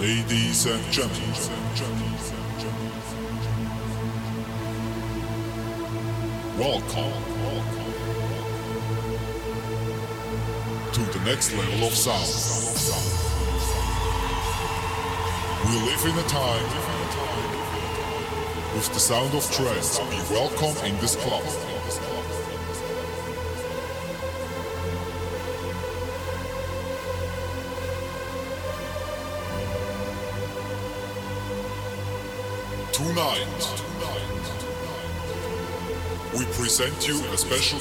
Ladies and gentlemen, welcome to the next level of sound. We live in a time with the sound of trance. Be welcome in this club. Present you a special.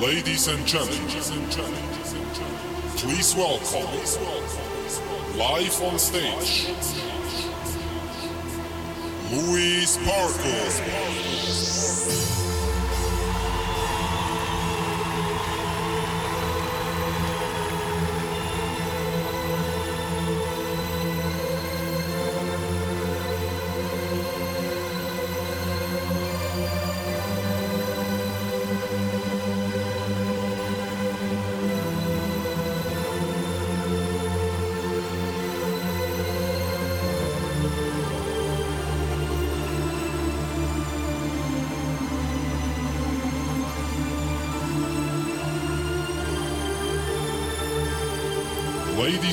Ladies and gentlemen, please welcome live on stage Luis Parker.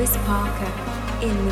Luis Parker in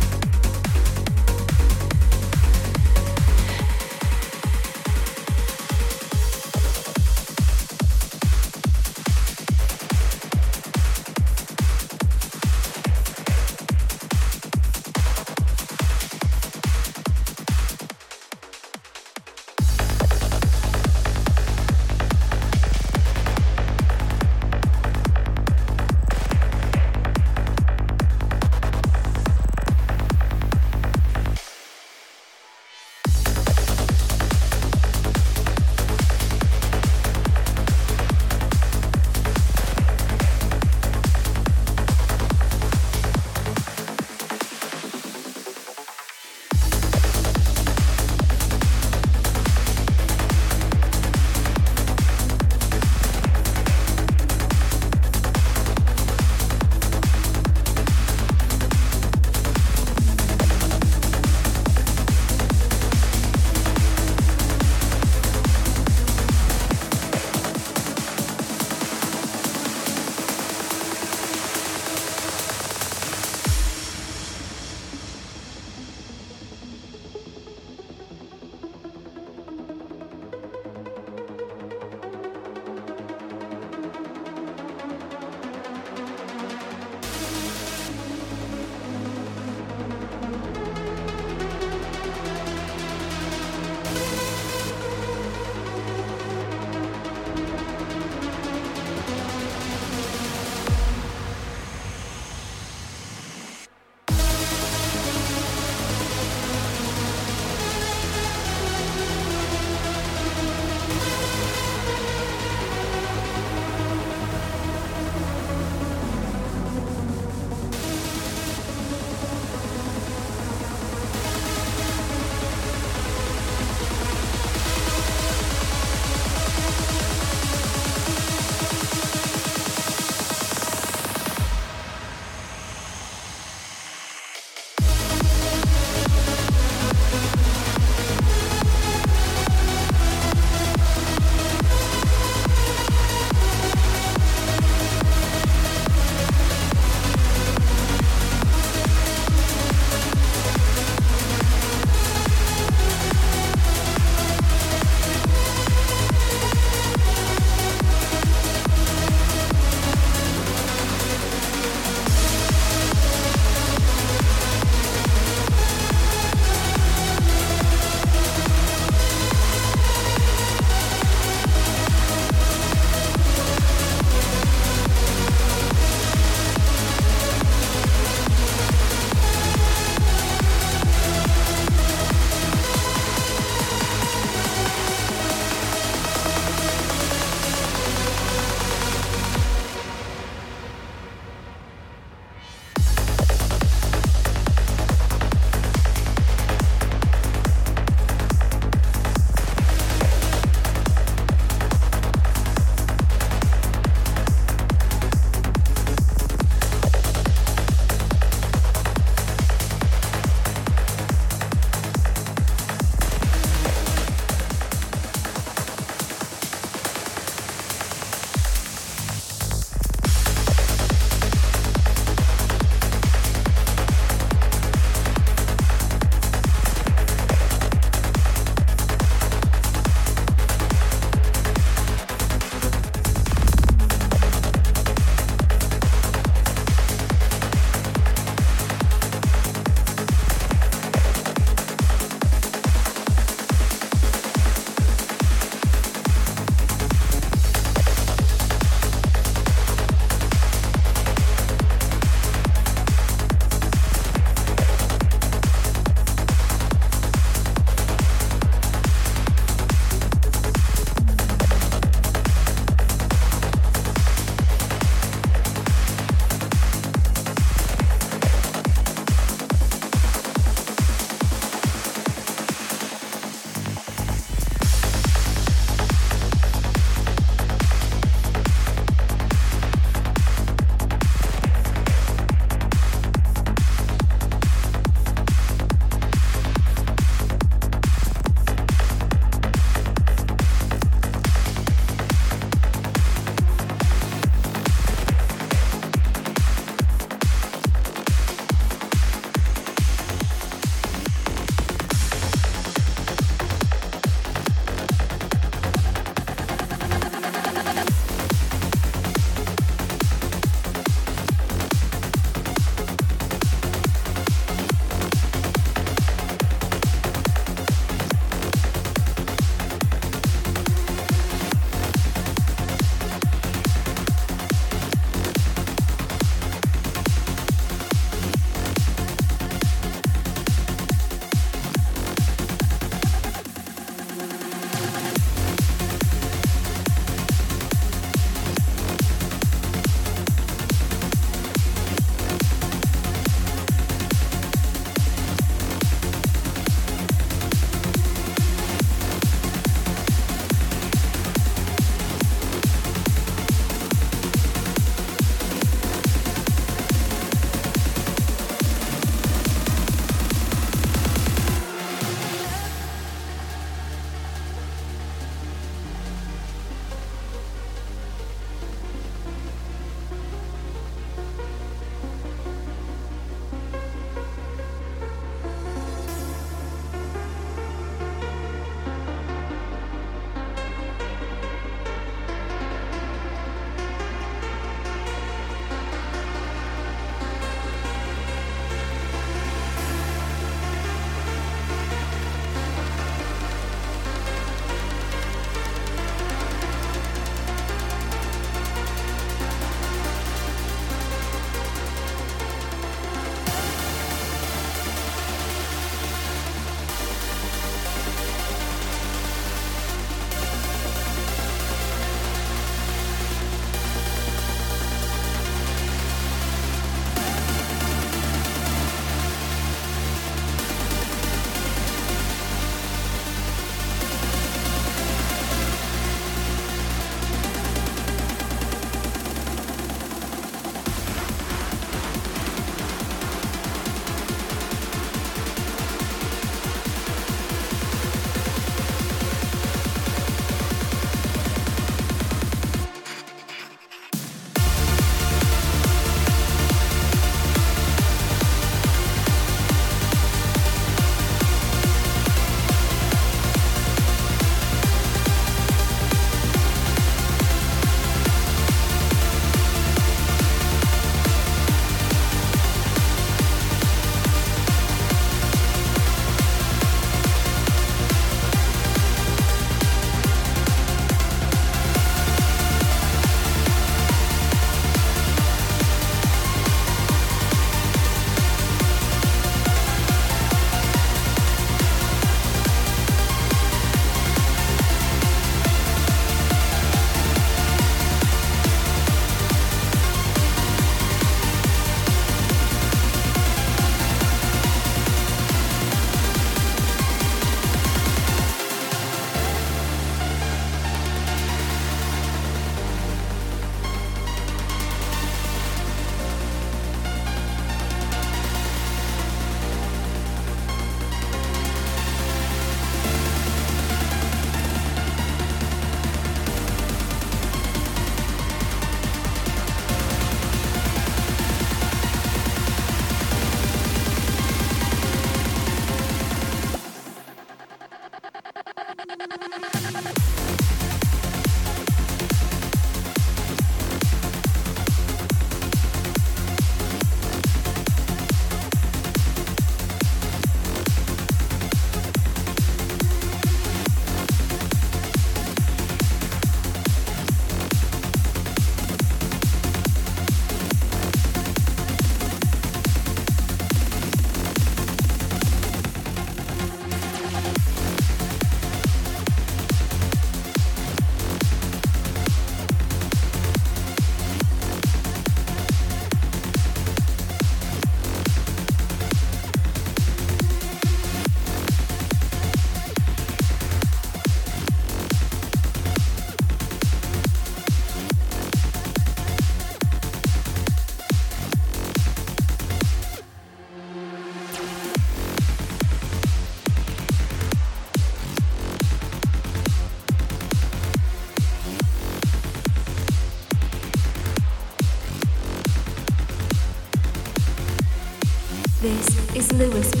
Luis